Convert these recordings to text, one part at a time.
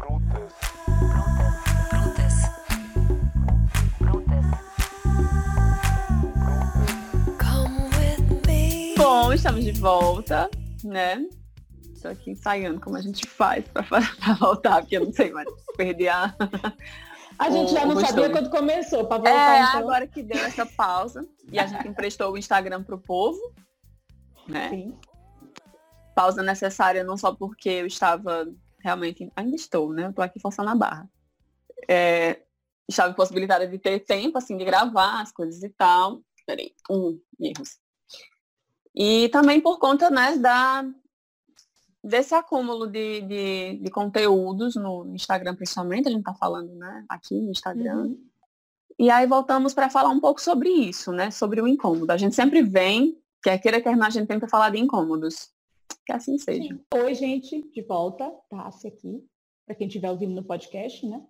Brutas. Brutas. Brutas. Come with me. Bom, estamos de volta, né? Estou aqui ensaiando como a gente faz para voltar, porque eu não sei mais perder a. A gente O- já o não sabia costume. quando começou, para voltar É, então. agora que deu essa pausa e a gente emprestou o Instagram pro povo, né? Sim. Pausa necessária não só porque eu estava realmente, ainda estou, né? Eu tô aqui forçando a barra. É, estava impossibilitada de ter tempo, assim, de gravar as coisas e tal. Peraí, um, erros. E também por conta, né, da, desse acúmulo de, de, de conteúdos no Instagram, principalmente, a gente tá falando, né, aqui no Instagram. Uhum. E aí voltamos para falar um pouco sobre isso, né? Sobre o incômodo. A gente sempre vem, quer queira, quer não, a gente tenta falar de incômodos. Que assim seja. Sim. Oi, gente, de volta, Tassi aqui, para quem estiver ouvindo no podcast, né?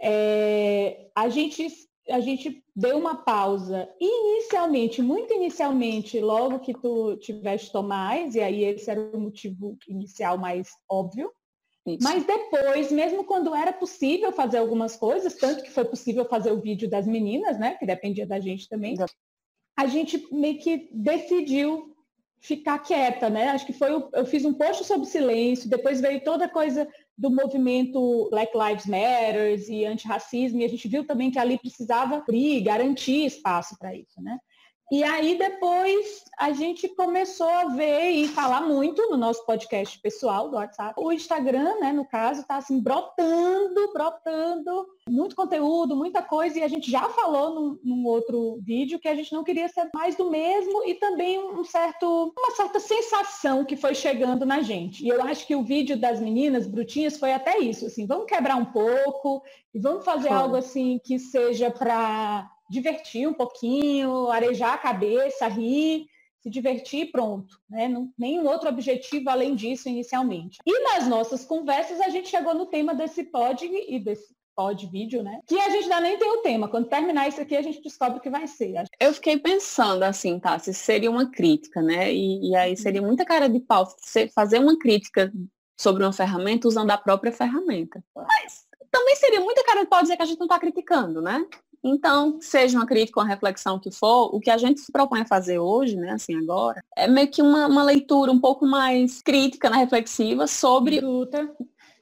É, a, gente, a gente deu uma pausa inicialmente, muito inicialmente, logo que tu tiveste Tomás, e aí esse era o motivo inicial mais óbvio. Isso. Mas depois, mesmo quando era possível fazer algumas coisas, tanto que foi possível fazer o vídeo das meninas, né? Que dependia da gente também, a gente meio que decidiu ficar quieta, né? Acho que foi o, eu fiz um post sobre silêncio, depois veio toda a coisa do movimento Black Lives Matter e antirracismo, e a gente viu também que ali precisava abrir, garantir espaço para isso, né? E aí depois a gente começou a ver e falar muito no nosso podcast pessoal do WhatsApp. O Instagram, né, no caso, está assim brotando, brotando, muito conteúdo, muita coisa, e a gente já falou num, num outro vídeo que a gente não queria ser mais do mesmo e também um certo, uma certa sensação que foi chegando na gente. E eu acho que o vídeo das meninas brutinhas foi até isso, assim, vamos quebrar um pouco e vamos fazer Foi. algo assim que seja para divertir um pouquinho, arejar a cabeça, rir, se divertir e pronto. Né? Não, nenhum outro objetivo além disso inicialmente. E nas nossas conversas a gente chegou no tema desse pod e desse pod vídeo, né? Que a gente ainda nem tem o tema. Quando terminar isso aqui, a gente descobre o que vai ser. Eu fiquei pensando assim, tá? Se seria uma crítica, né? E, e aí seria muita cara de pau fazer uma crítica sobre uma ferramenta usando a própria ferramenta. Mas também seria muita cara de pau dizer que a gente não está criticando, né? Então, seja uma crítica ou uma reflexão que for, o que a gente se propõe a fazer hoje, né, assim, agora, é meio que uma, uma leitura um pouco mais crítica, né, reflexiva sobre... Bruta.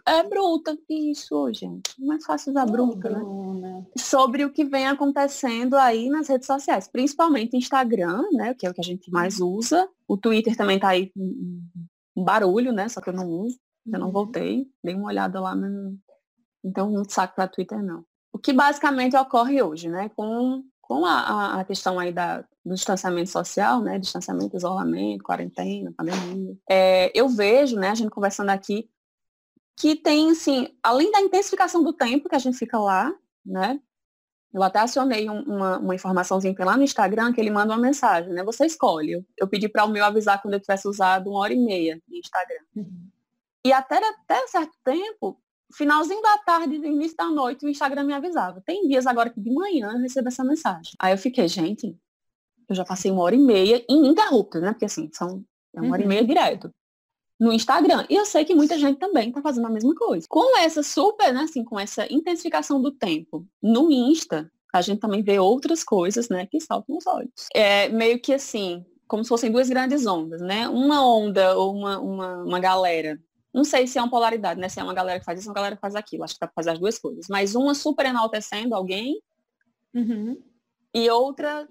É bruta, isso, gente. Mais fácil usar bruta, né? Bruna. sobre o que vem acontecendo aí nas redes sociais, principalmente Instagram, né, que é o que a gente mais usa. O Twitter também tá aí um barulho, né, só que eu não uso, eu não Uhum. voltei, dei uma olhada lá, mas então não saco para Twitter não. O que basicamente ocorre hoje, né, com, com a, a- questão aí da, do distanciamento social, né, distanciamento, isolamento, quarentena, pandemia. É, eu vejo, né, a gente conversando aqui, que tem, assim, além da intensificação do tempo que a gente fica lá, né, eu até acionei um- uma, uma informaçãozinha lá no Instagram que ele manda uma mensagem, né? Você escolhe. Eu, eu pedi para o meu avisar quando eu tivesse usado uma hora e meia de Instagram. Uhum. E até, até certo tempo, finalzinho da tarde, início da noite, o Instagram me avisava. Tem dias agora que de manhã eu recebo essa mensagem. Aí eu fiquei, gente, eu já passei uma hora e meia ininterrupta, né? Porque assim, são é uma hora e Uhum. meia direto. No Instagram. E eu sei que muita gente também está fazendo a mesma coisa. Com essa super, né, assim, com essa intensificação do tempo no Insta, a gente também vê outras coisas, né, que saltam os olhos. É meio que assim, como se fossem duas grandes ondas, né? Uma onda ou uma, uma, uma galera. Não sei se é uma polaridade, né? Se é uma galera que faz isso ou uma galera que faz aquilo. Acho que dá pra fazer as duas coisas. Mas uma super enaltecendo alguém Uhum. e outra,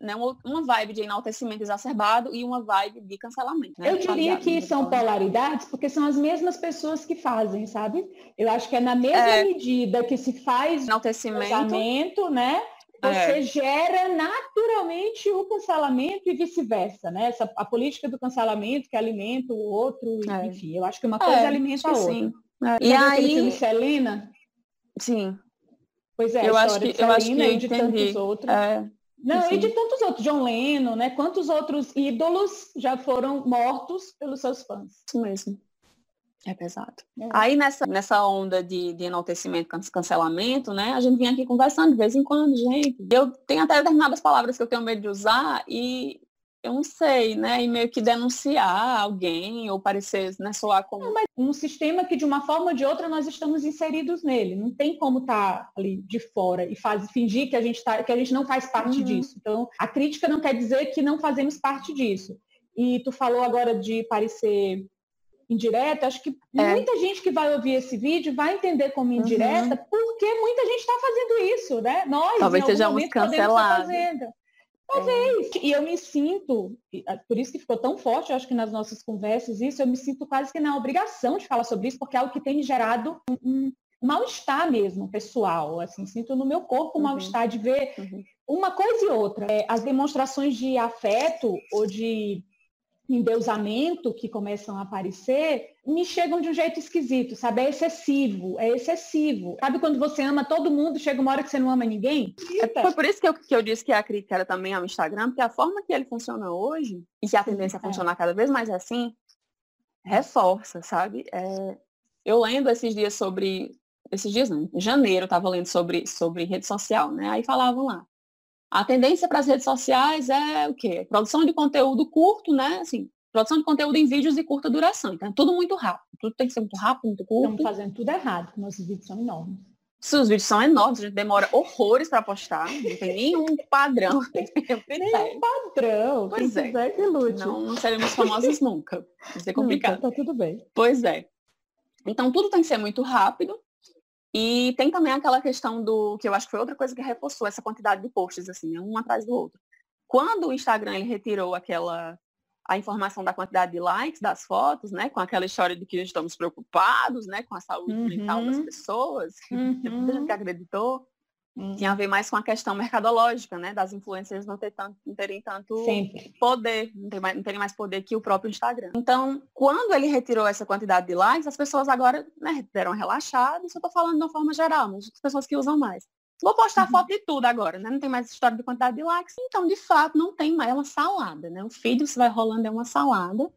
né, uma vibe de enaltecimento exacerbado e uma vibe de cancelamento. né? Eu diria que né, são falando. polaridades porque são as mesmas pessoas que fazem, sabe? Eu acho que é na mesma É. medida que se faz o Enaltecimento. né? Você É. gera naturalmente o cancelamento e vice-versa, né? Essa, a política do cancelamento que alimenta o outro, É. enfim, eu acho que uma coisa É, alimenta a outra. sim. É. E filme aí, Selena? sim, Pois é, eu a acho que de eu acho que eu e de entendi. tantos outros. É, Não, e de tantos outros, John Lennon, né? Quantos outros ídolos já foram mortos pelos seus fãs? isso mesmo. É pesado. É. Aí nessa, nessa onda de, de enaltecimento, can- cancelamento, né? A gente vinha aqui conversando de vez em quando, gente. Eu tenho até determinadas palavras que eu tenho medo de usar e eu não sei, né? E meio que denunciar alguém ou parecer, né, soar como. Não, mas um sistema que de uma forma ou de outra nós estamos inseridos nele. Não tem como estar tá ali de fora e faz, fingir que a gente tá, que a gente não faz parte uhum. disso. Então, a crítica não quer dizer que não fazemos parte disso. E tu falou agora de parecer indireta, acho que é. muita gente que vai ouvir esse vídeo vai entender como uhum. indireta, uhum. porque muita gente está fazendo isso, né? Nós, Talvez sejamos cancelados. Talvez. É. E eu me sinto, por isso que ficou tão forte, eu acho que nas nossas conversas, isso, eu me sinto quase que na obrigação de falar sobre isso, porque é algo que tem me gerado um, mal-estar mesmo, pessoal. Assim, sinto no meu corpo um uhum. mal-estar de ver uhum. uma coisa e outra. É, as demonstrações de afeto ou de endeusamento que começam a aparecer me chegam de um jeito esquisito, sabe? É excessivo, é excessivo. Sabe quando você ama todo mundo, chega uma hora que você não ama ninguém? É, foi por isso que eu, que eu disse que a crítica era também ao Instagram, porque a forma que ele funciona hoje, e que a tendência é. a funcionar cada vez mais assim, reforça, sabe? É, eu lendo esses dias sobre, esses dias não, em janeiro eu estava lendo sobre, sobre rede social, né? Aí falavam lá, a tendência para as redes sociais é o quê? Produção de conteúdo curto, né? Assim, produção de conteúdo em vídeos de curta duração. Então, é tudo muito rápido. Tudo tem que ser muito rápido, muito curto. Estamos fazendo tudo errado, porque nossos vídeos são enormes. Se os vídeos são enormes, a gente demora horrores para postar. Não tem nenhum padrão. nenhum padrão. Pois é. Que lute. Não, não seremos famosos nunca. Vai ser complicado. Então, tá tudo bem. Pois é. Então, tudo tem que ser muito rápido. E tem também aquela questão do, que eu acho que foi outra coisa que reforçou essa quantidade de posts, assim, um atrás do outro. Quando o Instagram ele retirou aquela a informação da quantidade de likes das fotos, né, com aquela história de que estamos preocupados, né, com a saúde uhum. mental das pessoas, uhum. que muita gente acreditou, Hum. Tinha a ver mais com a questão mercadológica, né? Das influências não, ter tanto, não terem tanto Sempre. poder, não, ter mais, não terem mais poder que o próprio Instagram. Então, quando ele retirou essa quantidade de likes, as pessoas agora né, deram relaxado, isso eu tô falando de uma forma geral, mas as pessoas que usam mais. Vou postar uhum. foto de tudo agora, né? Não tem mais história de quantidade de likes. Então, de fato, não tem mais. É uma salada, né? O feed se vai rolando é uma salada.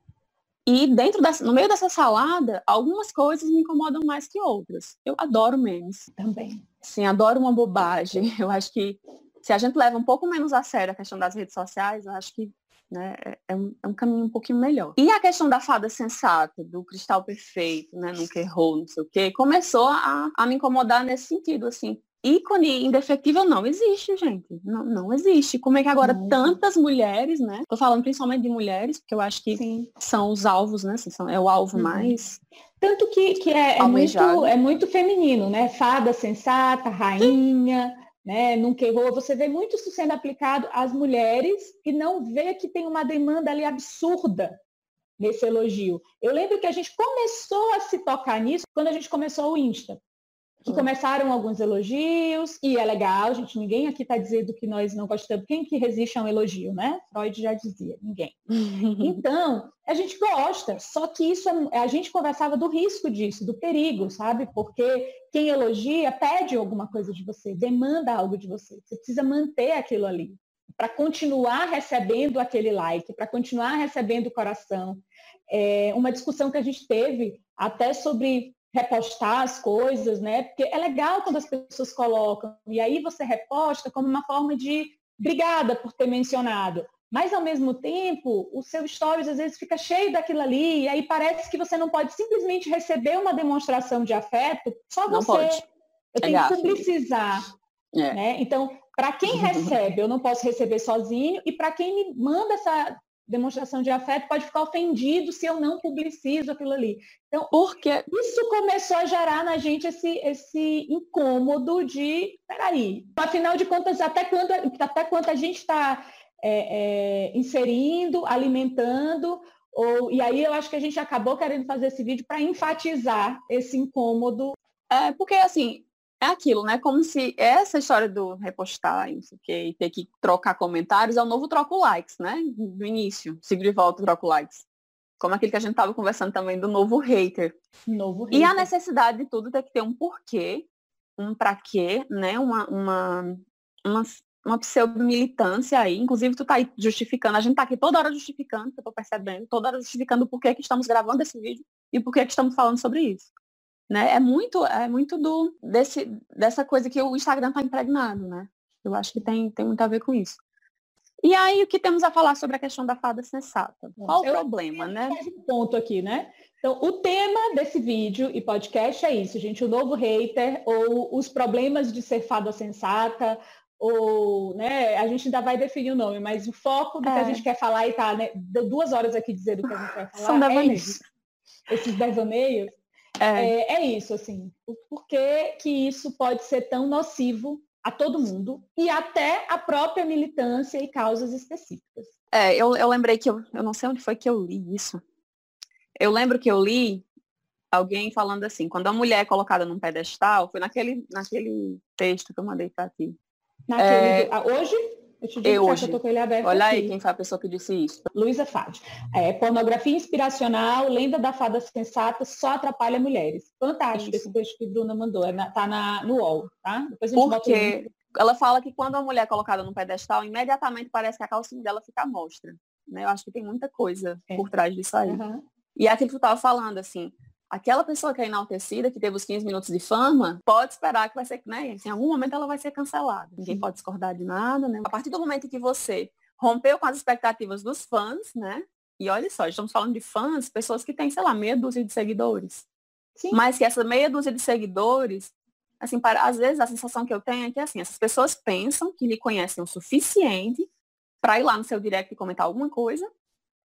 E dentro dessa, no meio dessa salada, algumas coisas me incomodam mais que outras. Eu adoro memes. Também. Sim, adoro uma bobagem. Eu acho que se a gente leva um pouco menos a sério a questão das redes sociais, eu acho que né, é, é, um, é um caminho um pouquinho melhor. E a questão da fada sensata, do cristal perfeito, né, nunca errou, não sei o quê, começou a, a me incomodar nesse sentido, assim, ícone indefectível não existe, gente. Não, não existe. Como é que agora não. tantas mulheres, né? Tô falando principalmente de mulheres, porque eu acho que Sim. são os alvos, né? Assim, são, é o alvo uhum. mais. Tanto que, que é, é, muito, é muito feminino, né? Fada sensata, rainha. Né, nunca errou, você vê muito isso sendo aplicado às mulheres e não vê que tem uma demanda ali absurda nesse elogio. Eu lembro que a gente começou a se tocar nisso quando a gente começou o Insta que começaram alguns elogios, e é legal, gente, ninguém aqui está dizendo que nós não gostamos. Quem que resiste a um elogio, né? Freud já dizia, ninguém. então, a gente gosta, só que isso, é, a gente conversava do risco disso, do perigo, sabe? Porque quem elogia pede alguma coisa de você, demanda algo de você. Você precisa manter aquilo ali, para continuar recebendo aquele like, para continuar recebendo o coração. É uma discussão que a gente teve até sobre repostar as coisas, né? Porque é legal quando as pessoas colocam, e aí você reposta como uma forma de obrigada por ter mencionado. Mas ao mesmo tempo, o seu stories às vezes fica cheio daquilo ali, e aí parece que você não pode simplesmente receber uma demonstração de afeto, só não você. Pode. Eu tenho é que publicizar. É. Né? Então, para quem recebe, eu não posso receber sozinho, e para quem me manda essa demonstração de afeto pode ficar ofendido se eu não publicizo aquilo ali. Então, porque isso começou a gerar na gente esse, esse incômodo de, peraí, afinal de contas, até quando, até quanto a gente está é, é, inserindo, alimentando, ou, e aí eu acho que a gente acabou querendo fazer esse vídeo para enfatizar esse incômodo. É, porque assim, é aquilo, né? Como se essa história do repostar e, e ter que trocar comentários é o novo troco likes, né? Do início. Sigo de volta, troco likes. Como aquilo que a gente estava conversando também do novo hater. Novo hater. E a necessidade de tudo ter que ter um porquê, um pra quê, né? Uma, uma, uma, uma pseudo-militância aí. Inclusive, tu tá aí justificando. A gente tá aqui toda hora justificando, que eu tô percebendo, toda hora justificando por que, que estamos gravando esse vídeo e por que, que estamos falando sobre isso. Né? É muito, é muito do, desse, dessa coisa que o Instagram está impregnado, né? Eu acho que tem, tem muito a ver com isso. E aí, o que temos a falar sobre a questão da fada sensata? Qual o Eu- problema, né? Um ponto aqui, né? Então, o tema desse vídeo e podcast é isso, gente, o novo hater ou os problemas de ser fada sensata, ou, né, a gente ainda vai definir o nome, mas o foco do que a É. gente quer falar e tá, né, deu duas horas aqui dizendo o que a gente vai falar. São é devaneios. isso. Esses devaneios, É, é, é isso, assim. O porquê que isso pode ser tão nocivo a todo mundo e até a própria militância e causas específicas. é, eu, eu lembrei que eu, eu não sei onde foi que eu li isso. Eu lembro que eu li alguém falando assim, quando a mulher é colocada num pedestal, foi naquele, naquele texto que eu mandei para ti. Naquele É, ah, hoje, eu te digo é hoje. que eu tô com ele aberto Olha aqui. aí quem foi a pessoa que disse isso. Luísa Fad. É, pornografia inspiracional, lenda da fada sensata só atrapalha mulheres. Fantástico Isso. esse texto que a Bruna mandou. É na- tá na, no UOL, tá? Depois a gente. Porque ela fala que quando a mulher é colocada num pedestal, imediatamente parece que a calcinha dela fica à mostra. Né? Eu acho que tem muita coisa É. por trás disso aí. Aham. E é aquilo que tu estava falando, assim, aquela pessoa que é enaltecida, que teve os 15 minutos de fama, pode esperar que vai ser, né? Em algum momento ela vai ser cancelada. Ninguém Sim. pode discordar de nada, né? A partir do momento que você rompeu com as expectativas dos fãs, né? E olha só, estamos falando de fãs, pessoas que têm, sei lá, meia dúzia de seguidores. Sim. Mas que essa meia dúzia de seguidores, assim, para, às vezes a sensação que eu tenho é que assim, essas pessoas pensam que lhe conhecem o suficiente para ir lá no seu direct e comentar alguma coisa,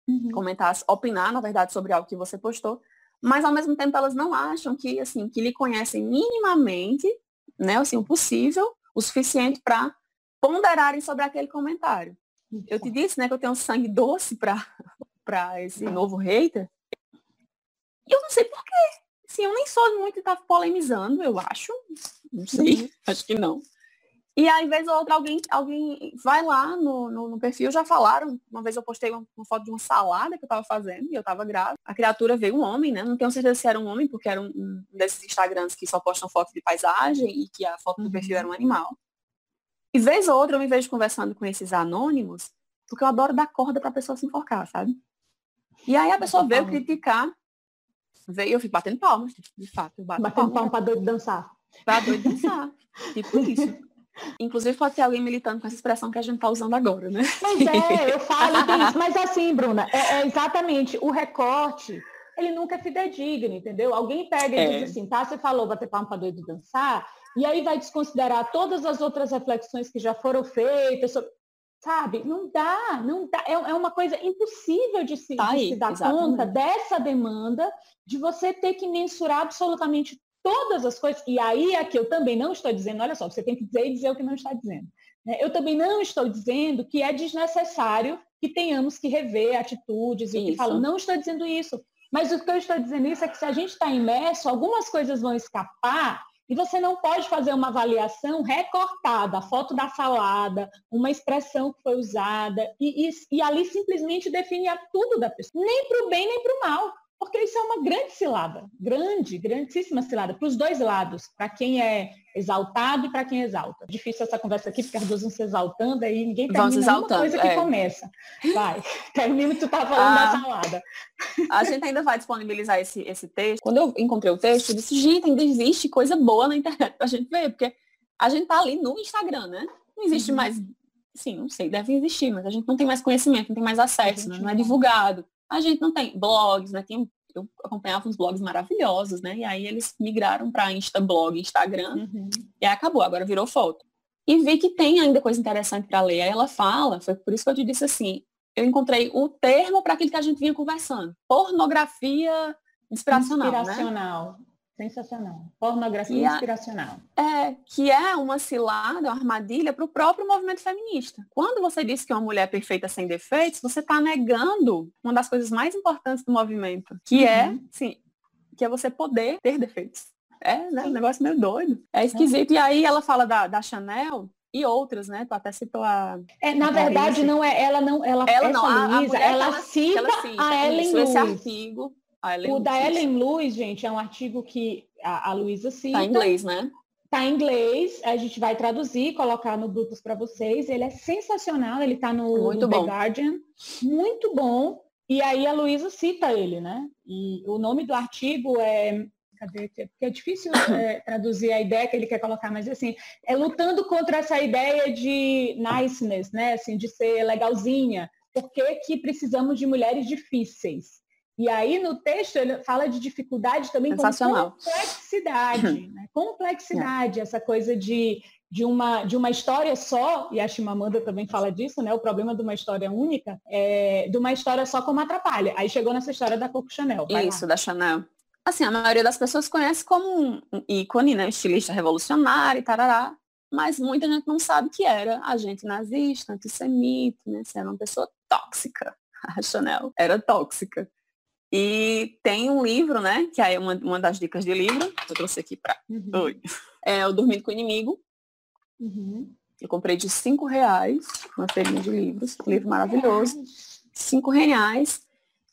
Uhum. comentar, opinar, na verdade, sobre algo que você postou, mas ao mesmo tempo elas não acham que, assim, que lhe conhecem minimamente, né, assim, o possível, o suficiente para ponderarem sobre aquele comentário. Eu te disse, né, que eu tenho sangue doce para para esse novo hater. E eu não sei porquê. Assim, eu nem sou muito de estar polemizando, eu acho. Não sei, acho que não. E aí, vez ou outra, alguém, alguém vai lá no, no, no perfil, já falaram. Uma vez eu postei uma, uma foto de uma salada que eu tava fazendo e eu tava grávida. A criatura veio um homem, né? Não tenho certeza se era um homem, porque era um, um desses Instagrams que só postam foto de paisagem e que a foto do Uhum. perfil era um animal. E vez ou outra eu me vejo conversando com esses anônimos, porque eu adoro dar corda pra pessoa se enforcar, sabe? E aí a pessoa veio Totalmente. criticar, veio, eu fico batendo palmas, de fato, eu bato Batendo palmas palma pra doido dançar. pra doido dançar. tipo isso. Inclusive pode ter alguém militando com essa expressão que a gente tá usando agora, né? Mas é, eu falo tem isso. Mas assim, Bruna, é, é exatamente o recorte, ele nunca é fidedigno, entendeu? Alguém pega e É. diz assim, tá? Você falou bater palma para doido dançar, e aí vai desconsiderar todas as outras reflexões que já foram feitas sobre. Sabe? Não dá, não dá. É, é uma coisa impossível de se, Tá de aí, se dar exatamente. conta dessa demanda de você ter que mensurar absolutamente todas as coisas. E aí aqui eu também não estou dizendo, olha só, você tem que dizer e dizer o que não está dizendo. né? Eu também não estou dizendo que é desnecessário que tenhamos que rever atitudes e o que Isso. falam. Não estou dizendo isso. Mas o que eu estou dizendo isso é que se a gente está imerso, algumas coisas vão escapar e você não pode fazer uma avaliação recortada, a foto da salada, uma expressão que foi usada, e, e- e ali simplesmente definir tudo da pessoa. Nem para o bem, nem para o mal. Porque isso é uma grande cilada, grande, grandíssima cilada, para os dois lados, para quem é exaltado e para quem exalta. Difícil essa conversa aqui, porque as duas vão se exaltando, aí ninguém termina se nenhuma exaltando, coisa que é. começa. Vai, termina o que tu tá falando da Ah. salada. A gente ainda vai disponibilizar esse, esse texto. Quando eu encontrei o texto, eu disse, gente, ainda existe coisa boa na internet pra gente ver, porque a gente tá ali no Instagram, né? Não existe Uhum. mais, sim, não sei, deve existir, mas a gente não tem mais conhecimento, não tem mais acesso, né? não é divulgado. A gente não tem blogs, né? Tem, eu acompanhava uns blogs maravilhosos, né? E aí eles migraram para Instablog, Instagram, e aí acabou, agora virou foto. E vi que tem ainda coisa interessante para ler. Aí ela fala, foi por isso que eu te disse assim, eu encontrei o termo para aquilo que a gente vinha conversando. Pornografia inspiracional, né? Sensacional. Pornografia a- inspiracional. É, que é uma cilada, uma armadilha para o próprio movimento feminista. Quando você diz que é uma mulher perfeita sem defeitos, você está negando uma das coisas mais importantes do movimento, que é, Uhum. sim, que é você poder ter defeitos. É, né? Um negócio meio doido. É esquisito. E aí ela fala da, da Chanel e outras, né? Tu até citou a. É, na a verdade, Clarice. não é, ela não, ela, Ela não, a, a ela, ela, cita ela cita a Ellen isso, esse artigo. Ellen O da Ellen Lewis, gente, é um artigo que a, a Luísa cita. Tá em inglês, né? Tá em inglês, a gente vai traduzir, colocar no Brutus para vocês. Ele é sensacional, ele tá no, Muito no The bom. Guardian. Muito bom. E aí a Luísa cita ele, né? E o nome do artigo é cadê? Porque é difícil é, traduzir a ideia que ele quer colocar, mas assim, é lutando contra essa ideia de niceness, né? Assim, de ser legalzinha. Por que, que precisamos de mulheres difíceis? E aí no texto ele fala de dificuldade também com complexidade, né? complexidade, essa coisa de, de, uma, de uma história só, e a Chimamanda também fala disso, né? O problema de uma história única, é, de uma história só como atrapalha. Aí chegou nessa história da Coco Chanel. Isso, lá. da Chanel. Assim, a maioria das pessoas conhece como um ícone, né? Estilista revolucionário e tarará. Mas muita gente não sabe que era agente nazista, antissemita, né? Se era uma pessoa tóxica. A Chanel era tóxica. E tem um livro, né? Que é uma, uma das dicas de livro. Eu trouxe aqui para. Uhum. Oi. É o Dormindo com o Inimigo. Uhum. Eu comprei de cinco reais, uma feirinha de livros, um livro maravilhoso. Cinco reais.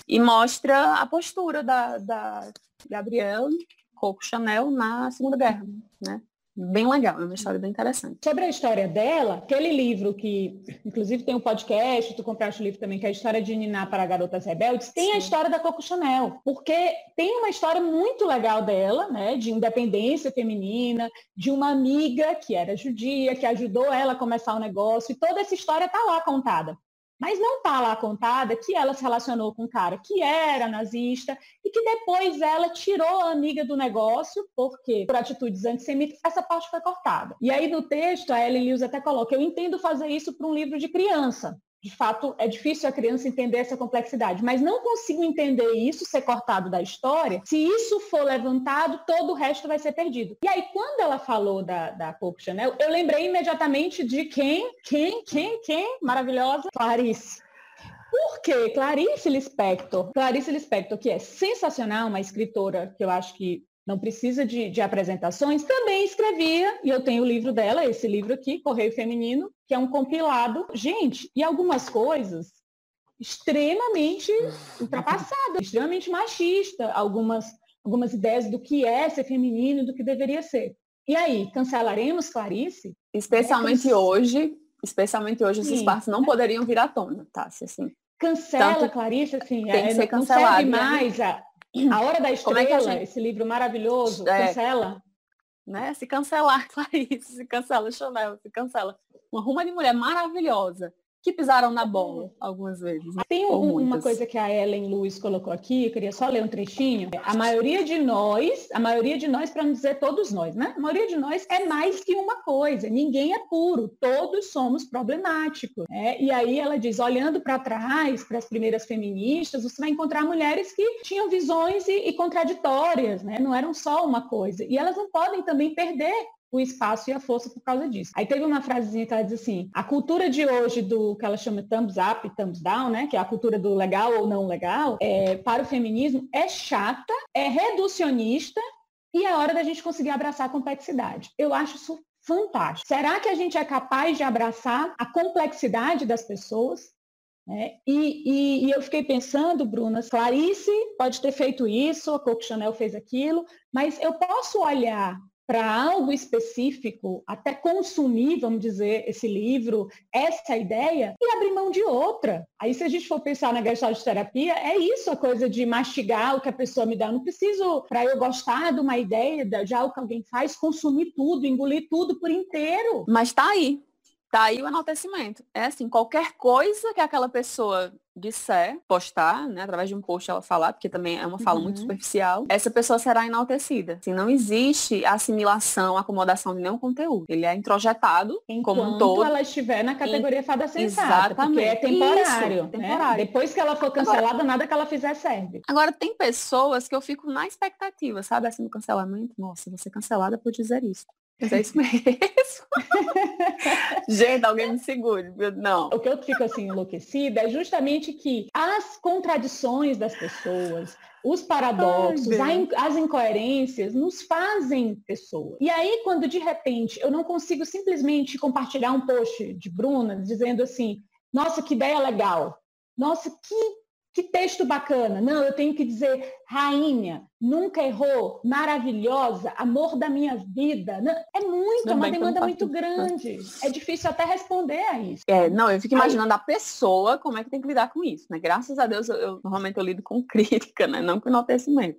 E mostra a postura da, da Gabrielle Coco Chanel na Segunda Guerra, né? Bem legal, é uma história bem interessante. Sobre a história dela, aquele livro que, inclusive, tem um podcast, tu compraste o livro também, que é a história de Niná para Garotas Rebeldes, tem Sim. a história da Coco Chanel, porque tem uma história muito legal dela, né, de independência feminina, de uma amiga que era judia, que ajudou ela a começar o negócio, e toda essa história está lá contada. Mas não está lá contada que ela se relacionou com um cara que era nazista e que depois ela tirou a amiga do negócio, porque por atitudes antissemitas, essa parte foi cortada. E aí no texto, a Ellen Lewis até coloca, eu entendo fazer isso para um livro de criança, de fato, é difícil a criança entender essa complexidade, mas não consigo entender isso ser cortado da história. Se isso for levantado, todo o resto vai ser perdido. E aí, quando ela falou da, da Coco Chanel, eu lembrei imediatamente de quem, quem, quem, quem? Maravilhosa? Clarice. Por quê? Clarice Lispector. Clarice Lispector, que é sensacional, uma escritora que eu acho que não precisa de, de, apresentações, também escrevia, e eu tenho o livro dela, esse livro aqui, Correio Feminino, que é um compilado. Gente, e algumas coisas extremamente ultrapassadas, extremamente machista, algumas, algumas ideias do que é ser feminino, do que deveria ser. E aí, cancelaremos Clarice? Especialmente é, hoje, especialmente hoje, esses partes não poderiam vir à tona, tá? Assim, Cancela Clarice, assim, tem que é, ser cancelado, não serve né? mais a, a Hora da Estrela, é gente... esse livro maravilhoso, é, cancela. Né? Se cancelar, Clarice, se cancela Chanel, se cancela. Uma ruma de mulher maravilhosa que pisaram na bola algumas vezes. Né? Tem um, uma coisa que a Ellen Lewis colocou aqui, eu queria só ler um trechinho. A maioria de nós, a maioria de nós, para não dizer todos nós, né? A maioria de nós é mais que uma coisa. Ninguém é puro, todos somos problemáticos. Né? E aí ela diz, olhando para trás, para as primeiras feministas, você vai encontrar mulheres que tinham visões e, e contraditórias, né? Não eram só uma coisa. E elas não podem também perder o espaço e a força por causa disso. Aí teve uma frasezinha que ela diz assim, a cultura de hoje do que ela chama thumbs up, thumbs down, né, que é a cultura do legal ou não legal, é, para o feminismo é chata, é reducionista e é hora da gente conseguir abraçar a complexidade. Eu acho isso fantástico. Será que a gente é capaz de abraçar a complexidade das pessoas? É, e, e, e, eu fiquei pensando, Bruna, Clarice pode ter feito isso, a Coco Chanel fez aquilo, mas eu posso olhar para algo específico, até consumir, vamos dizer, esse livro, essa ideia, e abrir mão de outra. Aí, se a gente for pensar na gestalt terapia, é isso a coisa de mastigar o que a pessoa me dá. Eu não preciso, para eu gostar de uma ideia, de algo que alguém faz, consumir tudo, engolir tudo por inteiro. Mas está aí. Tá aí o enaltecimento. É assim, qualquer coisa que aquela pessoa disser, postar, né, através de um post ela falar, porque também é uma fala uhum. muito superficial, essa pessoa será enaltecida. Assim, não existe assimilação, acomodação de nenhum conteúdo. Ele é introjetado Enquanto como um todo. ela estiver na categoria fada sensata, Exatamente. porque é temporário. Isso, né? temporário. Depois que ela for cancelada, Agora, nada que ela fizer serve. Agora, tem pessoas que eu fico na expectativa, sabe, assim, no cancelamento. Nossa, vou ser cancelada por dizer isso. Mas é isso mesmo. Gente, alguém me segure. Não. O que eu fico assim enlouquecida é justamente que as contradições das pessoas, os paradoxos, Ai, as incoerências nos fazem pessoas. E aí, quando de repente eu não consigo simplesmente compartilhar um post de Bruna dizendo assim, nossa, que ideia legal. Nossa, que que texto bacana. Não, eu tenho que dizer, rainha, nunca errou, maravilhosa, amor da minha vida. Não, é muito, é uma demanda muito grande. É difícil até responder a isso. É, não, eu fico imaginando Aí, a pessoa como é que tem que lidar com isso, né? Graças a Deus, eu, eu normalmente eu lido com crítica, né? Não com enaltecimento.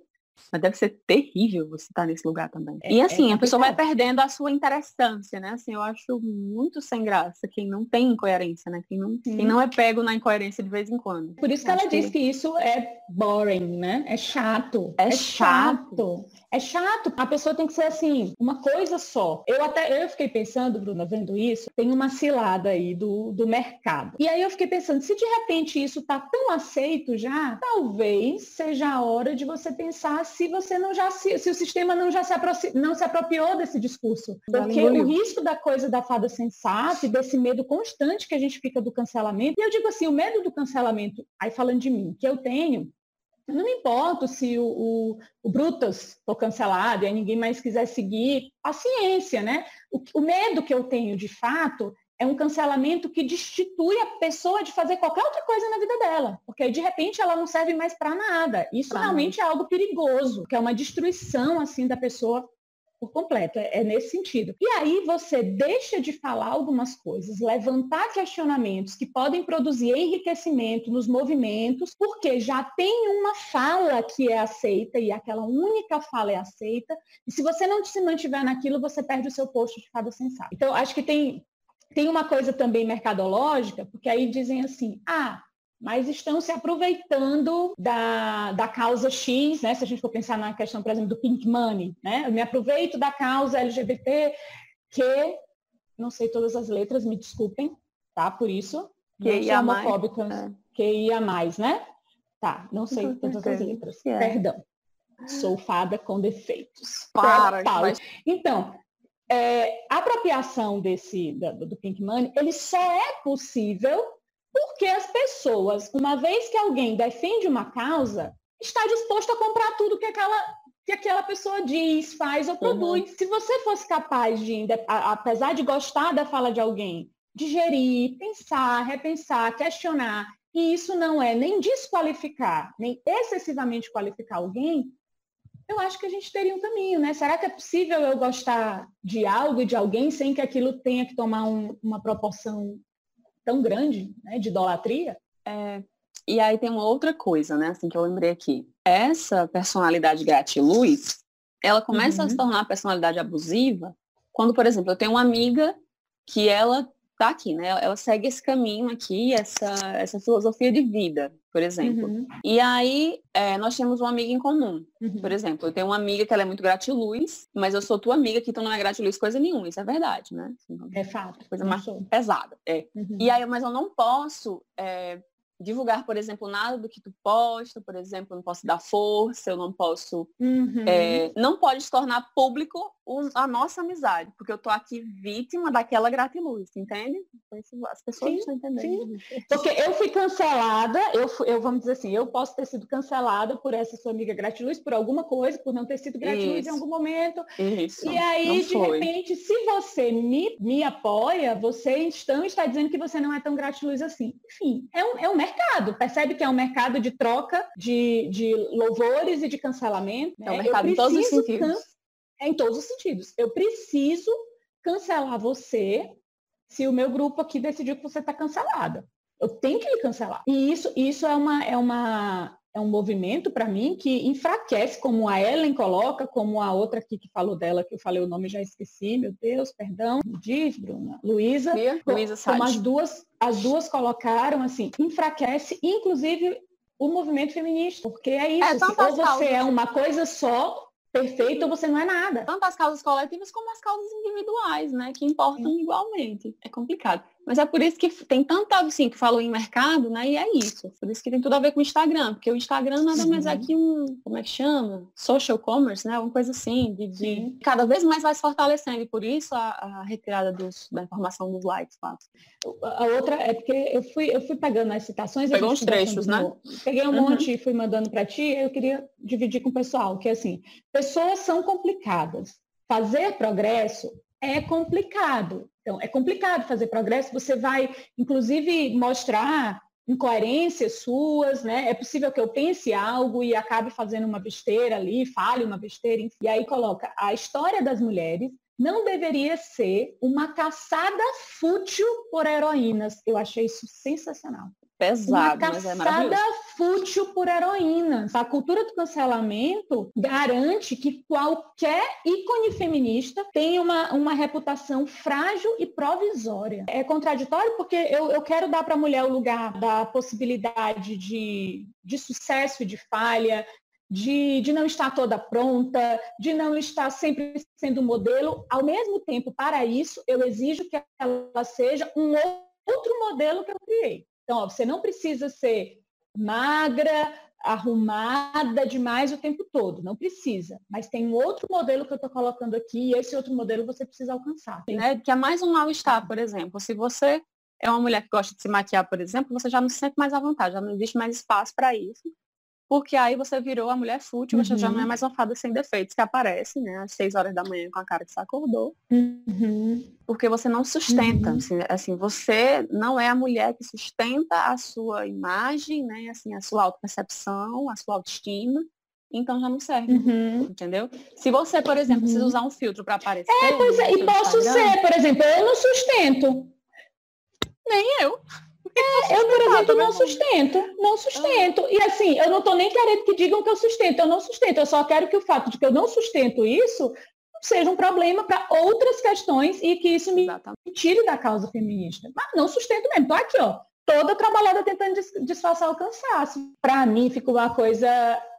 Mas deve ser terrível você estar nesse lugar também. É- e é assim, a pessoa vai perdendo a sua interessância, né? Assim, eu acho muito sem graça quem não tem incoerência, né? Quem não, quem Sim. não é pego na incoerência de vez em quando. Por isso que Acho ela diz que- que isso é boring, né? É chato. É chato. É chato. A pessoa tem que ser assim, uma coisa só. Eu até eu fiquei pensando, Bruna, vendo isso, tem uma cilada aí do, do mercado. E aí eu fiquei pensando, se de repente isso está tão aceito já, talvez seja a hora de você pensar se você não já se, se o sistema não já se, não se apropriou desse discurso. Porque o risco da coisa da fada sensata e desse medo constante que a gente fica do cancelamento. E eu digo assim, o medo do cancelamento, aí falando de mim, que eu tenho, não me importo se o, o, o Brutus for cancelado e aí ninguém mais quiser seguir, paciência, né? O, o medo que eu tenho de fato é um cancelamento que destitui a pessoa de fazer qualquer outra coisa na vida dela, porque aí de repente ela não serve mais para nada. Isso realmente é algo perigoso, que é uma destruição assim da pessoa por completo, é, é nesse sentido. E aí você deixa de falar algumas coisas, levantar questionamentos que podem produzir enriquecimento nos movimentos, porque já tem uma fala que é aceita e aquela única fala é aceita. E se você não se mantiver naquilo, você perde o seu posto de fada sensata. Então, acho que tem, tem uma coisa também mercadológica, porque aí dizem assim, ah, mas estão se aproveitando da, da causa X, né? Se a gente for pensar na questão, por exemplo, do pink money, né? Eu me aproveito da causa LGBT que, não sei todas as letras, me desculpem, tá? Por isso, Que não sou ia mais, homofóbica, é. que ia mais, né? Tá, não sei todas as letras, é. perdão. Sou fada com defeitos. Para, Então, é, a apropriação desse, do, do Pink Money, ele só é possível porque as pessoas, uma vez que alguém defende uma causa, está disposto a comprar tudo que aquela, que aquela pessoa diz, faz ou produz. Se você fosse capaz de, apesar de gostar da fala de alguém, digerir, pensar, repensar, questionar, e isso não é nem desqualificar, nem excessivamente qualificar alguém, eu acho que a gente teria um caminho, né? Será que é possível eu gostar de algo e de alguém sem que aquilo tenha que tomar um- uma proporção tão grande, né, de idolatria? E aí tem uma outra coisa, né, assim, que eu lembrei aqui. Essa personalidade gratiluz, ela começa a Uhum. se tornar personalidade abusiva quando, por exemplo, eu tenho uma amiga que ela tá aqui, né? Ela segue esse caminho aqui, essa, essa filosofia de vida, por exemplo. Uhum, E aí, é, nós temos uma amiga em comum. uhum. Por exemplo, eu tenho uma amiga que ela é muito gratiluz, mas eu sou tua amiga que tu não é gratiluz coisa nenhuma. Isso é verdade, né? Assim, É fato. coisa mais sou. pesada. É. Uhum. E aí, mas eu não posso é, divulgar, por exemplo, nada do que tu posta, por exemplo, eu não posso dar força, eu não posso. Uhum. é, não pode se tornar público a nossa amizade, porque eu tô aqui vítima daquela gratiluz, entende? Então, As pessoas Sim, estão entendendo. Porque eu fui cancelada, eu, fui- eu vamos dizer assim, eu posso ter sido cancelada por essa sua amiga gratiluz, por alguma coisa, por não ter sido gratiluz Isso. em algum momento. Isso. E aí, de repente, se você me, me apoia, você então está dizendo que você não é tão gratiluz assim. Enfim, é um, é um mercado. Percebe que é um mercado de troca de, de louvores e de cancelamento. É um né? Mercado em todos os sentidos. É em todos os sentidos. Eu preciso cancelar você se o meu grupo aqui decidiu que você está cancelada. Eu tenho que lhe cancelar. E isso, isso é, uma, é, uma, é um movimento, para mim, que enfraquece, como a Ellen coloca, como a outra aqui que falou dela, que eu falei o nome já esqueci, meu Deus, perdão. Diz, Bruna. Luísa. Luísa Como as duas, as duas colocaram, assim, enfraquece, inclusive, o movimento feminista. Porque é isso. É, tanto ou você causas. é uma coisa só, perfeita, ou você não é nada. tanto as causas coletivas como as causas individuais, né? Que importam igualmente. É complicado. Mas é por isso que tem tanta, assim, que falou em mercado, né? E é isso. Por isso que tem tudo a ver com o Instagram. Porque o Instagram nada mais é que um, como é que chama? Social commerce, né? Uma coisa assim, de, de- Sim. cada vez mais vai se fortalecendo. E por isso a, a retirada dos, da informação dos likes, claro. A outra é porque eu fui, eu fui pegando as citações. Pegou uns trechos, né? Peguei um Uhum. monte e fui mandando para ti, eu queria dividir com o pessoal, que é assim, pessoas são complicadas. Fazer progresso é complicado. Então, é complicado fazer progresso, você vai, inclusive, mostrar incoerências suas, né? É possível que eu pense algo e acabe fazendo uma besteira ali, fale uma besteira, enfim. e aí coloca a história das mulheres não deveria ser uma caçada fútil por heroínas. Eu achei isso sensacional. Pesado, uma mas é caçada maravilhoso. fútil por heroínas. A cultura do cancelamento garante que qualquer ícone feminista tem uma, uma reputação frágil e provisória. É contraditório porque eu, eu quero dar para a mulher o lugar da possibilidade de, de sucesso e de falha, de, de não estar toda pronta, de não estar sempre sendo modelo. Ao mesmo tempo, para isso, eu exijo que ela seja um outro modelo que eu criei. Então, ó, você não precisa ser magra, arrumada demais o tempo todo, não precisa. Mas tem um outro modelo que eu estou colocando aqui e esse outro modelo você precisa alcançar. Né? Que é mais um mal-estar, por exemplo. Se você é uma mulher que gosta de se maquiar, por exemplo, você já não se sente mais à vontade, já não existe mais espaço para isso. Porque aí você virou a mulher fútil, você já não é Uhum. mais uma fada sem defeitos que aparece, né, às seis horas da manhã com a cara que você acordou. Uhum. porque você não sustenta, Uhum. assim, assim, você não é a mulher que sustenta a sua imagem, né, assim, a sua autopercepção, a sua autoestima, então já não serve, Uhum. entendeu? Se você, por exemplo, precisa Uhum. usar um filtro para aparecer, É, pois é, e posso Instagram, ser, por exemplo, eu não sustento. nem eu. Eu, por exemplo, não sustento, não sustento. E assim, eu não estou nem querendo que digam que eu sustento, eu não sustento. Eu só quero que o fato de que eu não sustento isso seja um problema para outras questões e que isso me Exatamente. tire da causa feminista. Mas não sustento mesmo. Tô aqui, ó, toda trabalhada tentando dis- disfarçar o cansaço. Para mim fica uma coisa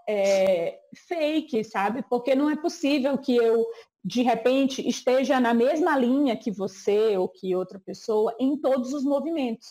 é, fake, sabe? Porque não é possível que eu de repente esteja na mesma linha que você ou que outra pessoa em todos os movimentos.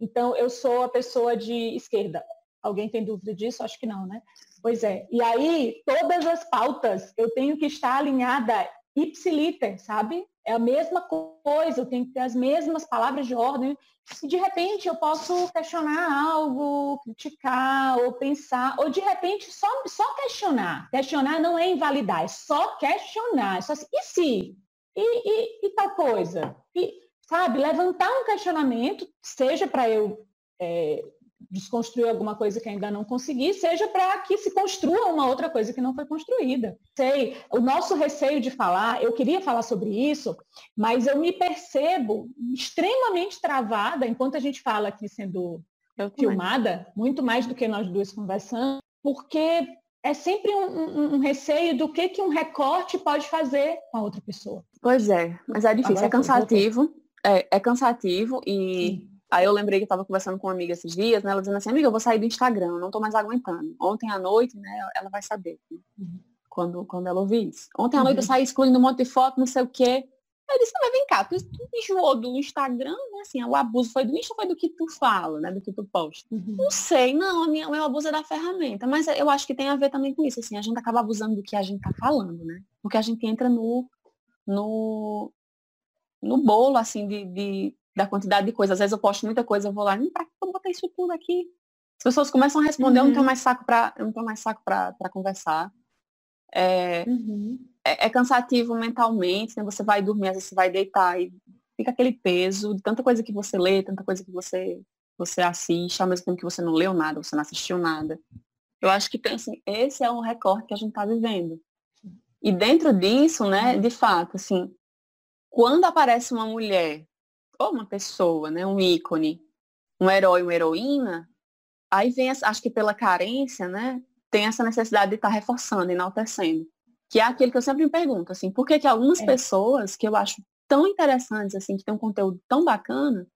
Então, eu sou a pessoa de esquerda. Alguém tem dúvida disso? Acho que não, né? Pois é. E aí, todas as pautas, eu tenho que estar alinhada ipsiliter, sabe? É a mesma coisa, eu tenho que ter as mesmas palavras de ordem. E de repente eu posso questionar algo, criticar ou pensar, ou de repente só, só questionar. Questionar não é invalidar, é só questionar. É só assim, e se? E, e, e tal coisa? E, sabe, levantar um questionamento, seja para eu é, desconstruir alguma coisa que ainda não consegui, seja para que se construa uma outra coisa que não foi construída. Sei, o nosso receio de falar, eu queria falar sobre isso, mas eu me percebo extremamente travada enquanto a gente fala aqui sendo filmada, muito mais do que nós duas conversando, porque é sempre um, um- um receio do que, que um recorte pode fazer com a outra pessoa. Pois é, mas é difícil, Agora é cansativo, é, é cansativo e Aí eu lembrei que eu tava conversando com uma amiga esses dias, né? Ela dizendo assim, amiga, eu vou sair do Instagram, não tô mais aguentando. Ontem à noite, né, ela vai saber né, Uhum. quando, quando ela ouvir isso. Ontem à noite eu Uhum. saí excluindo um monte de foto, não sei o quê. Eu disse, mas vem cá, tu, tu enjoou do Instagram, né? Assim, o abuso foi do Insta ou foi do que tu fala, né? Do que tu posta? Uhum. Não sei, não, a minha, o meu abuso é da ferramenta, mas eu acho que tem a ver também com isso, assim, a gente acaba abusando do que a gente tá falando, né? Porque a gente entra no, no, no bolo, assim, de, de- da quantidade de coisas. Às vezes eu posto muita coisa, eu vou lá, pra que eu botei isso tudo aqui? As pessoas começam a responder, eu não tenho Uhum. mais saco para eu não tenho mais saco para conversar. É, Uhum. é, é cansativo mentalmente, né? Você vai dormir, às vezes você vai deitar e fica aquele peso de tanta coisa que você lê, tanta coisa que você, você assiste, ao mesmo tempo que você não leu nada, você não assistiu nada. Eu acho que tem, assim, esse é um recorte que a gente está vivendo. E dentro disso, né, de fato, assim, quando aparece uma mulher, ou uma pessoa, né, um ícone, um herói, uma heroína, aí vem, essa- acho que pela carência, né, tem essa necessidade de estar reforçando, enaltecendo. Que é aquilo que eu sempre me pergunto, assim, por que que algumas É. pessoas que eu acho tão interessantes, assim, que tem um conteúdo tão bacana,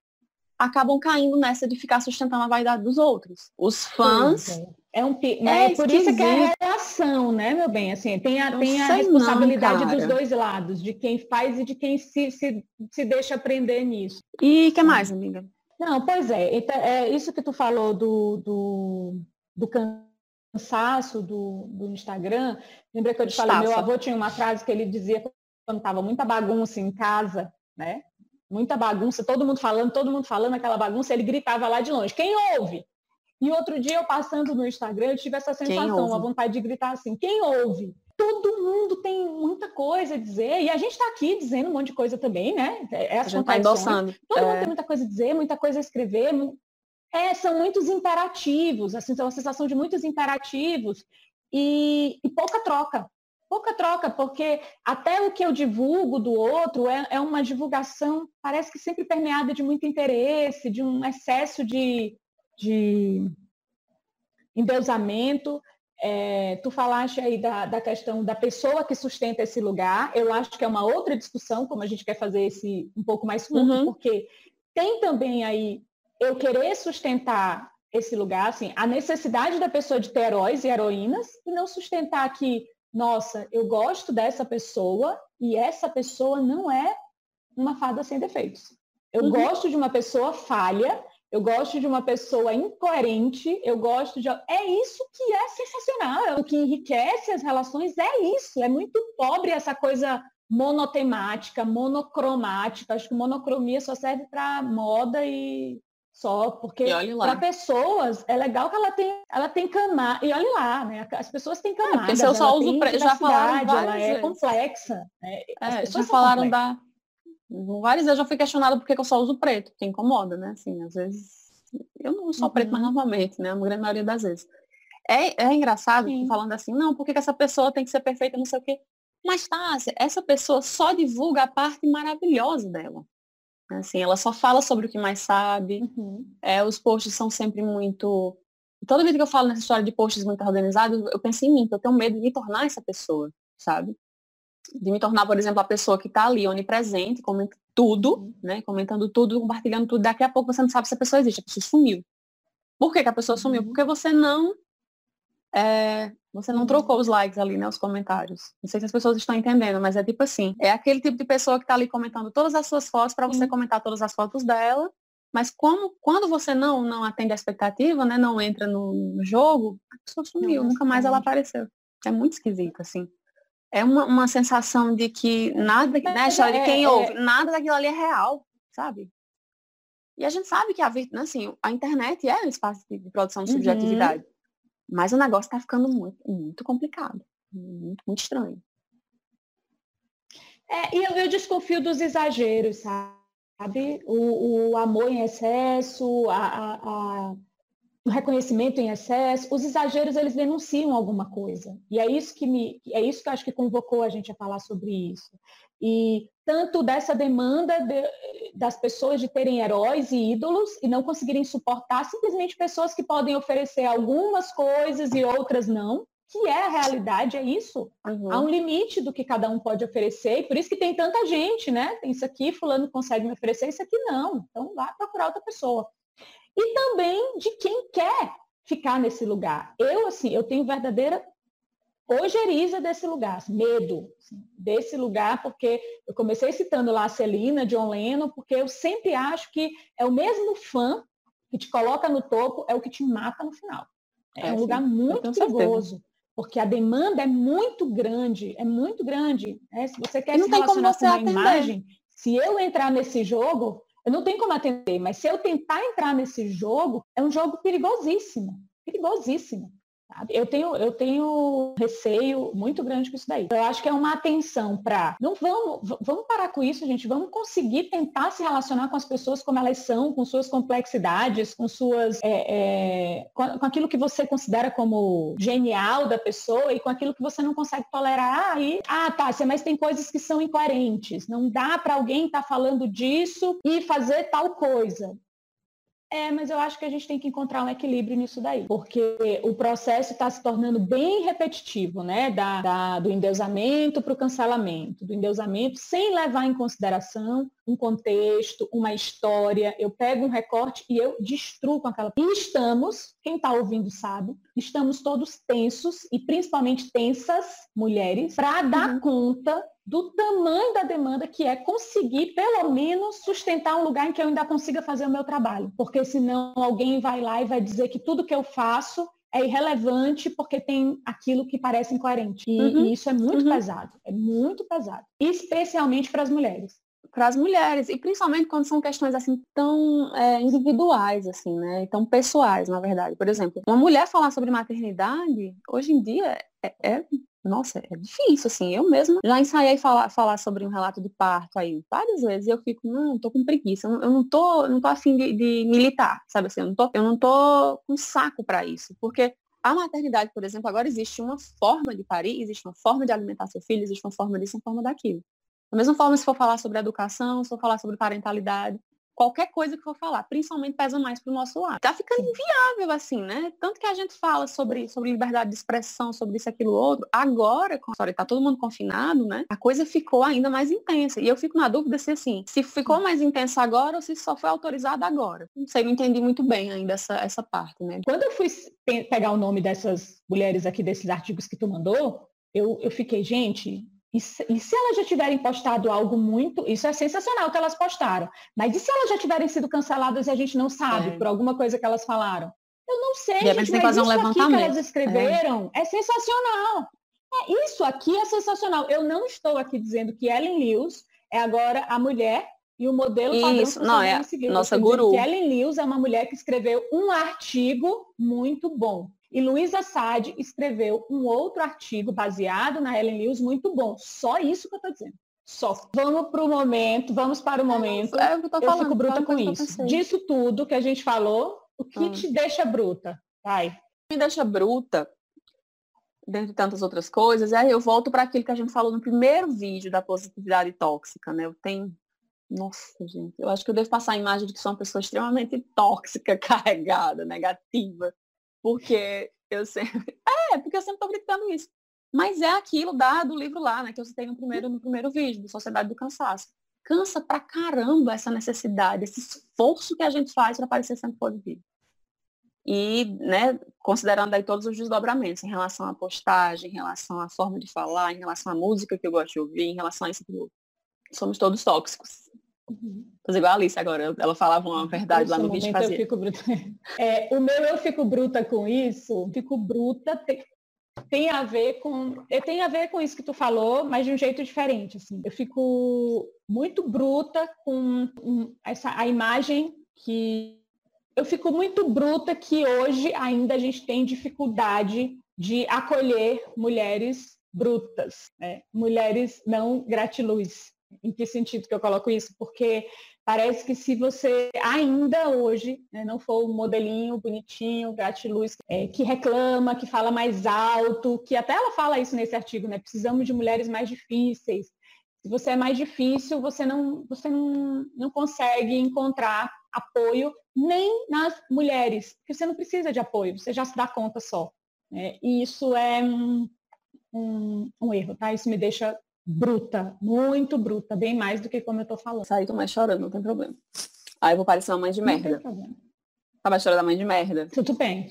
acabam caindo nessa de ficar sustentando a vaidade dos outros. Os fãs, Pois é. É, um, né? É por isso que é a relação, né, meu bem? Assim, tem a, Não tem a sei não, responsabilidade dos dois lados, de quem faz e de quem se, se, se deixa aprender nisso. e que mais, amiga? Não, pois é, então, é isso que tu falou do, do, do cansaço do, do Instagram. Lembra que eu te falei, meu avô tinha uma frase que ele dizia quando estava muita bagunça em casa, né? Muita bagunça, todo mundo falando, todo mundo falando aquela bagunça, ele gritava lá de longe, quem ouve? E outro dia eu passando no Instagram, eu tive essa sensação, a vontade de gritar assim, quem ouve? Todo mundo tem muita coisa a dizer, e a gente está aqui dizendo um monte de coisa também, né? É A as gente está contradições. endossando. Todo É, mundo tem muita coisa a dizer, muita coisa a escrever. É, são muitos imperativos, assim, são uma sensação de muitos imperativos e, e pouca troca. Pouca troca, porque até o que eu divulgo do outro é, é uma divulgação, parece que sempre permeada de muito interesse, de um excesso de, de endeusamento. É, tu falaste aí da, da questão da pessoa que sustenta esse lugar. Eu acho que é uma outra discussão, como a gente quer fazer esse um pouco mais fundo, uhum. porque tem também aí eu querer sustentar esse lugar, assim, a necessidade da pessoa de ter heróis e heroínas e não sustentar que, nossa, eu gosto dessa pessoa e essa pessoa não é uma fada sem defeitos. Eu uhum. gosto de uma pessoa falha, eu gosto de uma pessoa incoerente, eu gosto de. É isso que é sensacional, é o que enriquece as relações, é isso. É muito pobre essa coisa monotemática, monocromática. Acho que monocromia só serve para moda e só, porque para pessoas é legal que ela tem, ela tem camada, e olha lá, né? As pessoas têm camadas. É, se eu só uso preto, já falaram ela é complexa. Né? É, já falaram complexas. da. Várias vezes eu já fui questionada por que eu só uso preto, que incomoda, né? Assim, às vezes. Eu não uso uhum. preto, mas normalmente, né? A grande maioria das vezes. É, é engraçado Sim. falando assim, não, porque que essa pessoa tem que ser perfeita, não sei o quê. Mas, tá, essa pessoa só divulga a parte maravilhosa dela. Assim, ela só fala sobre o que mais sabe. Uhum. É, os posts são sempre muito. Toda vez que eu falo nessa história de posts muito organizados, eu penso em mim, eu tenho medo de me tornar essa pessoa, sabe? De me tornar, por exemplo, a pessoa que está ali onipresente, comenta tudo, uhum. né? Comentando tudo, compartilhando tudo. Daqui a pouco você não sabe se a pessoa existe, a pessoa sumiu. Por que, que a pessoa sumiu? Uhum. Porque você não é, você não trocou os likes ali, né? Os comentários. Não sei se as pessoas estão entendendo, mas é tipo assim. É aquele tipo de pessoa que está ali comentando todas as suas fotos para você comentar todas as fotos dela. Mas como, quando você não, não atende a expectativa, né? Não entra no, no jogo, a pessoa sumiu, não, nunca mais ela apareceu. É muito esquisito, assim. É uma, uma sensação de que nada, né, é, de quem é, ouve, nada daquilo ali é real, sabe? E a gente sabe que a, assim, a internet é um espaço de, produção de uhum. subjetividade. Mas o negócio está ficando muito, muito complicado. Muito, muito estranho. É, e eu, eu desconfio dos exageros, sabe? O, o amor em excesso, a, a, a, o reconhecimento em excesso, os exageros eles denunciam alguma coisa. E é isso que me, é isso que eu acho que convocou a gente a falar sobre isso. E tanto dessa demanda de, das pessoas de terem heróis e ídolos e não conseguirem suportar simplesmente pessoas que podem oferecer algumas coisas e outras não, que é a realidade, é isso. Uhum. Há um limite do que cada um pode oferecer, e por isso que tem tanta gente, né? Tem isso aqui, fulano consegue me oferecer, isso aqui não. Então vá procurar outra pessoa. E também de quem quer ficar nesse lugar. Eu, assim, eu tenho verdadeira ojeriza desse lugar, medo assim, desse lugar, porque eu comecei citando lá a Celina, John Lennon, porque eu sempre acho que é o mesmo fã que te coloca no topo, é o que te mata no final. É, é um sim, lugar muito perigoso. Certeza. Porque a demanda é muito grande, é muito grande. Né? Se você quer se relacionar com uma atender. imagem, se eu entrar nesse jogo, eu não tenho como atender, mas se eu tentar entrar nesse jogo, é um jogo perigosíssimo, perigosíssimo. Sabe? Eu tenho, eu tenho receio muito grande com isso daí. Eu acho que é uma atenção para não vamos, vamos parar com isso, gente. Vamos conseguir tentar se relacionar com as pessoas como elas são, com suas complexidades, com suas é, é, com, com, aquilo que você considera como genial da pessoa e com aquilo que você não consegue tolerar. E, ah, tá, mas tem coisas que são incoerentes. Não dá para alguém estar tá falando disso e fazer tal coisa. É, mas eu acho que a gente tem que encontrar um equilíbrio nisso daí, porque o processo está se tornando bem repetitivo, né? Da, da do endeusamento para o cancelamento, do endeusamento sem levar em consideração um contexto, uma história. Eu pego um recorte e eu destruo com aquela. E estamos, quem está ouvindo sabe, estamos todos tensos e principalmente tensas, mulheres, para dar uhum. conta do tamanho da demanda que é conseguir, pelo menos, sustentar um lugar em que eu ainda consiga fazer o meu trabalho. Porque senão alguém vai lá e vai dizer que tudo que eu faço é irrelevante porque tem aquilo que parece incoerente. E, uhum. e isso é muito uhum. pesado. É muito pesado. Especialmente para as mulheres. Para as mulheres, e principalmente quando são questões assim tão é, individuais, assim, né? Tão pessoais, na verdade. Por exemplo, uma mulher falar sobre maternidade, hoje em dia, é, é nossa, é difícil, assim. Eu mesma já ensaiei falar, falar sobre um relato de parto aí várias vezes e eu fico, não, tô com preguiça, eu não, tô, não tô afim de, de militar, sabe assim, eu não tô, eu não tô com saco para isso. Porque a maternidade, por exemplo, agora existe uma forma de parir, existe uma forma de alimentar seu filho, existe uma forma disso, uma forma daquilo. Da mesma forma, se for falar sobre educação, se for falar sobre parentalidade, qualquer coisa que for falar, principalmente pesa mais pro nosso lado. Tá ficando inviável, assim, né? Tanto que a gente fala sobre, sobre liberdade de expressão, sobre isso, aquilo, outro. Agora, com a história, tá todo mundo confinado, né? A coisa ficou ainda mais intensa. E eu fico na dúvida se, assim, se ficou mais intensa agora ou se só foi autorizada agora. Não sei, não entendi muito bem ainda essa, essa parte, né? Quando eu fui pe- pegar o nome dessas mulheres aqui, desses artigos que tu mandou, eu, eu fiquei, gente, e se, e se elas já tiverem postado algo muito. Isso é sensacional que elas postaram. Mas e se elas já tiverem sido canceladas e a gente não sabe É. por alguma coisa que elas falaram? Eu não sei, repente gente, mas um isso aqui que elas escreveram é, sensacional. É, isso aqui é sensacional. Eu não estou aqui dizendo que Ellen Lewis é agora a mulher e o modelo padrão Isso, não, é nossa guru. Que Ellen Lewis é uma mulher que escreveu um artigo muito bom. E Luísa Sade escreveu um outro artigo baseado na Ellen Lewis muito bom. Só isso que eu estou dizendo. Só. Vamos para o momento, vamos para o momento. É eu tô Eu falando. fico bruta com isso. Disso tudo que a gente falou, o que Hum. te deixa bruta? Vai. me deixa bruta, dentre tantas outras coisas, é eu volto para aquilo que a gente falou no primeiro vídeo da positividade tóxica, né? Eu tenho. Nossa, gente, eu acho que eu devo passar a imagem de que sou uma pessoa extremamente tóxica, carregada, negativa. Porque eu sempre. É, porque eu sempre estou gritando isso. Mas é aquilo da, do livro lá, né? Que eu citei no primeiro, no primeiro vídeo, do Sociedade do Cansaço. Cansa pra caramba essa necessidade, esse esforço que a gente faz para parecer sempre positivo e, né, considerando aí todos os desdobramentos em relação à postagem, em relação à forma de falar, em relação à música que eu gosto de ouvir, em relação a isso tudo. Somos todos tóxicos. Fazer igual a Alice agora, ela falava uma verdade lá Nesse no vídeo eu fazia. fico bruta. É, o meu eu fico bruta com isso, fico bruta, tem, tem a ver com. é, Tem a ver com isso que tu falou, mas de um jeito diferente. Assim. Eu fico muito bruta com um, essa, a imagem que. Eu fico muito bruta que hoje ainda a gente tem dificuldade de acolher mulheres brutas, né? mulheres não gratiluz. Em que sentido que eu coloco isso? Porque parece que se você ainda hoje né, não for um modelinho bonitinho, gratiluz, é, que reclama, que fala mais alto, que até ela fala isso nesse artigo, né? Precisamos de mulheres mais difíceis. Se você é mais difícil, você não, você não, não consegue encontrar apoio nem nas mulheres, porque você não precisa de apoio, você já se dá conta só. Né? E isso é um, um, um erro, tá? Isso me deixa bruta, muito bruta, bem mais do que como eu tô falando. Saí, tô mais chorando, não tem problema. Aí eu vou parecer uma mãe de Não tem merda. problema. A história da mãe de merda? Tudo bem.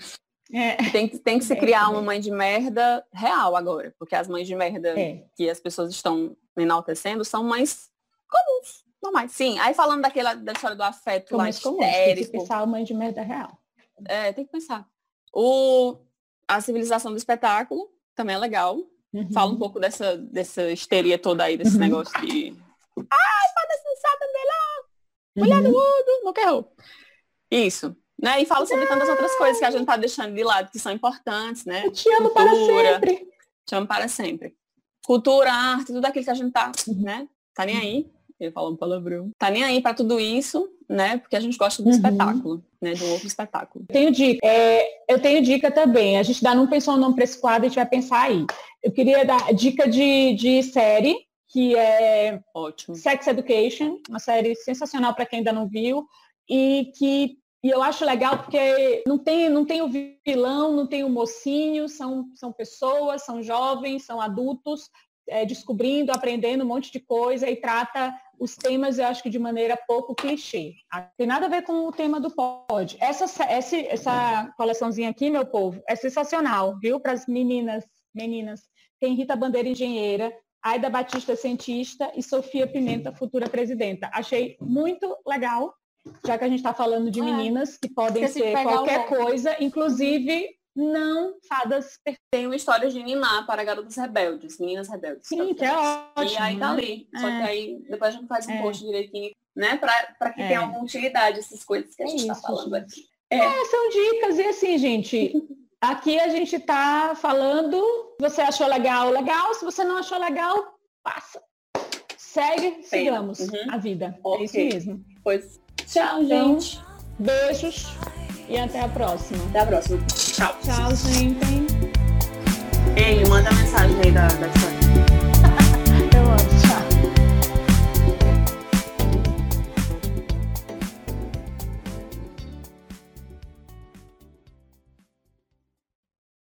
É, Tem, que- tem que se É, criar uma mãe de merda real agora, porque as mães de merda é. que as pessoas estão enaltecendo são mães comuns, normais. Sim, aí falando daquela da história do afeto lá Como comum, tem que pensar a mãe de merda real. é, tem que pensar. O, a civilização do espetáculo também é legal. Uhum. Fala um pouco dessa, dessa histeria toda aí, desse Uhum. negócio de ai, pode sensata melhor, mulher do Uhum. mundo, nunca errou. Isso. Né? E fala sobre tantas outras coisas que a gente tá deixando de lado, que são importantes, né? Eu te amo para Cultura. sempre. Te amo para sempre. Cultura, arte, tudo aquilo que a gente tá, Uhum. né? Tá nem aí. Ele falou um palavrão. Tá nem aí para tudo isso, né? Porque a gente gosta do Uhum. espetáculo, né? De um outro espetáculo. Eu tenho dica. É, eu tenho dica também. A gente ainda não pensou no nome para esse quadro, a gente vai pensar aí. Eu queria dar dica de, de série, que é Ótimo. Sex Education, uma série sensacional para quem ainda não viu, e que e eu acho legal porque não tem, não tem o vilão, não tem o mocinho, são, são pessoas, são jovens, são adultos, é, descobrindo, aprendendo um monte de coisa e trata os temas, eu acho que de maneira pouco clichê. Ah, Tem nada a ver com o tema do pod. Essa, essa, essa coleçãozinha aqui, meu povo, é sensacional, viu? Para as meninas, meninas. Tem Rita Bandeira Engenheira, Aida Batista Cientista e Sofia Pimenta, futura presidenta. Achei muito legal, já que a gente está falando de É. meninas que podem Esqueci ser qualquer coisa, inclusive não fadas. Tem uma história de Niná para garotas rebeldes, meninas rebeldes. Sim, que é ótimo. E aí tá né? ali. Só É. que aí depois a gente faz um É. post direitinho, né? Pra que É. tenha alguma utilidade essas coisas que a É gente tá isso, falando aqui. É, são dicas. E assim, gente, aqui a gente tá falando, se você achou legal, legal. Se você não achou legal, passa. Segue, sigamos Uhum. a vida. Ok. É isso mesmo. Pois, tchau, Então, gente. Beijos e até a próxima. Até a próxima. Tchau. Tchau, gente. Ei, manda mensagem aí da, da história.